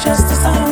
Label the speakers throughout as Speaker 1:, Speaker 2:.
Speaker 1: just
Speaker 2: a
Speaker 1: song.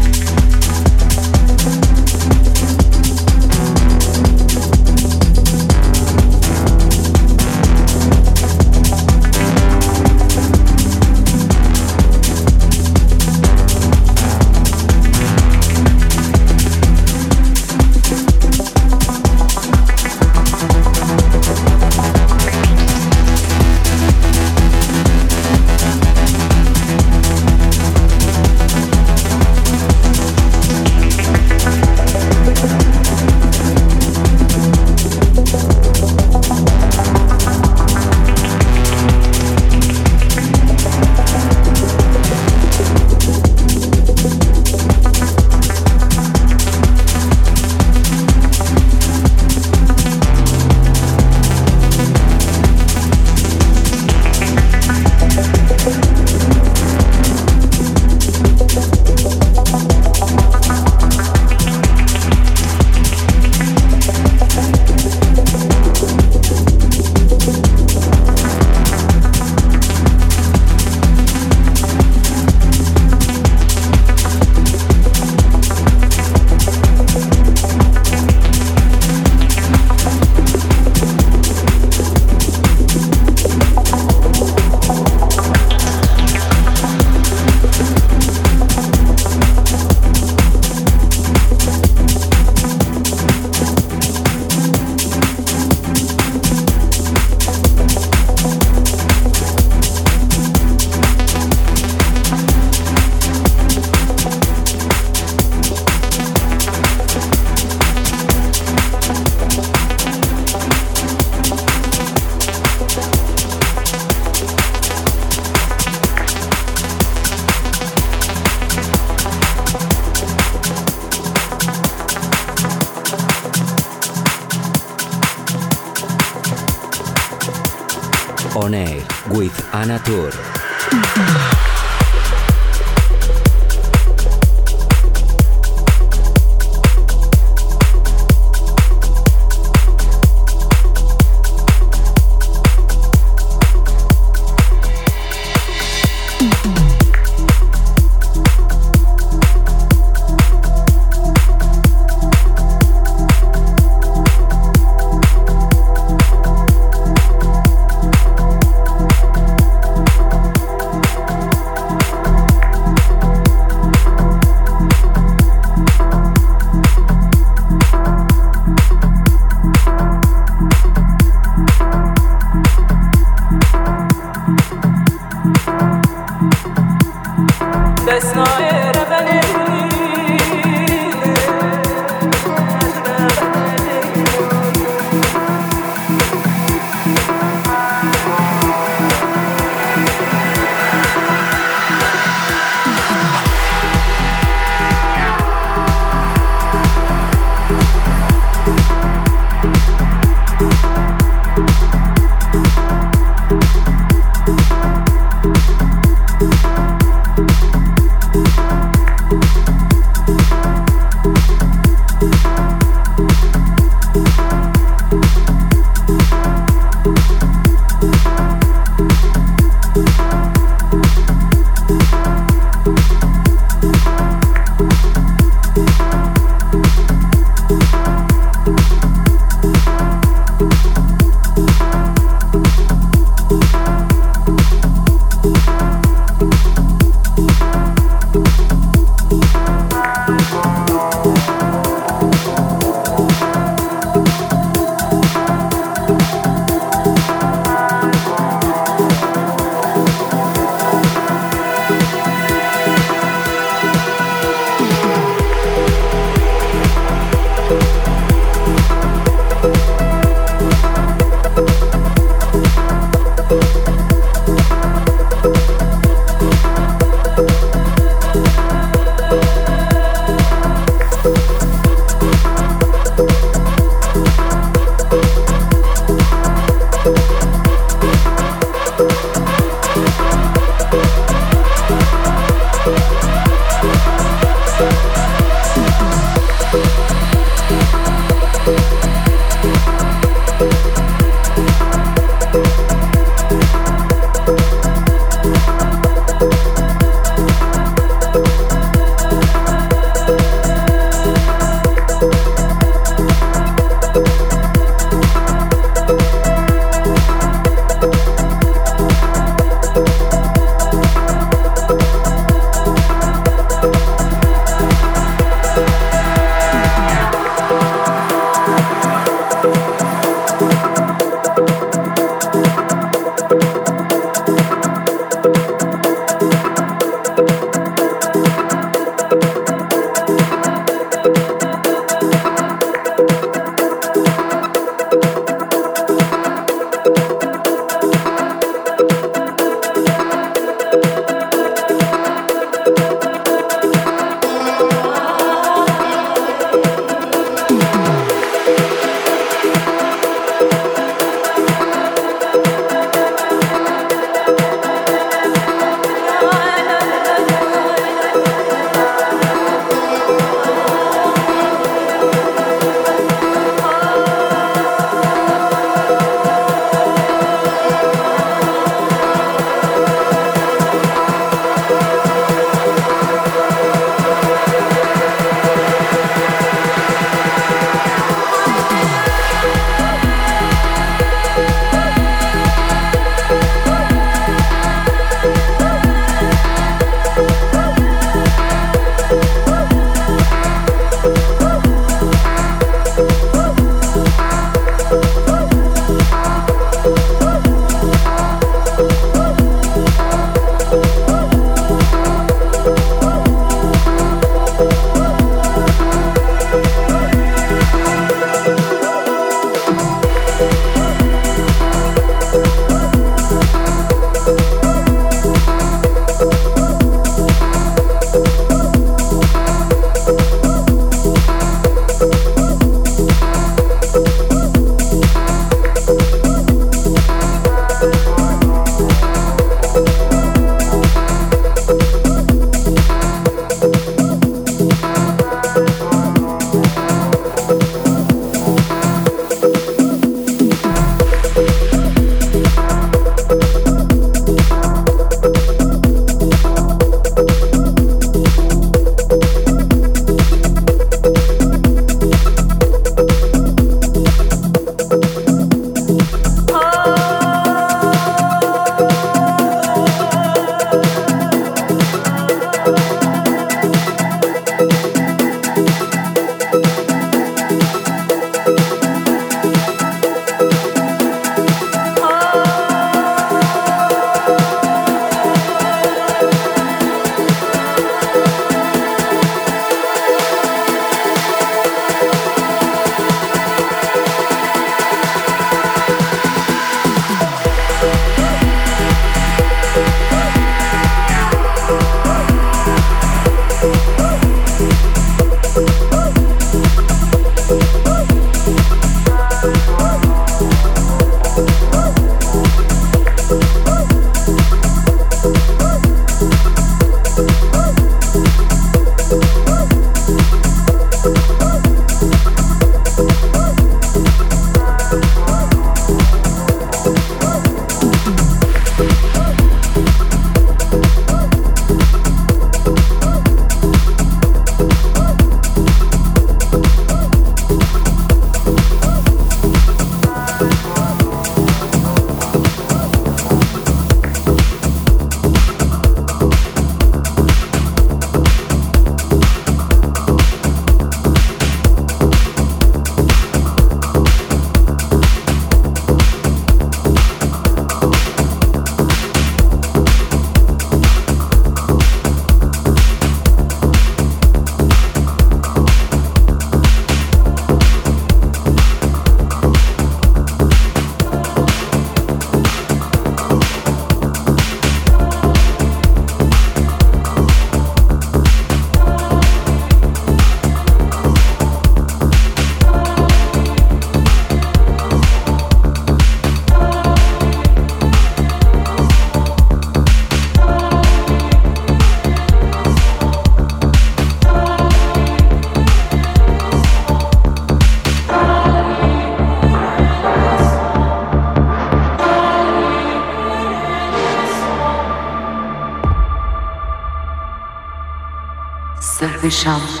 Speaker 1: 伤.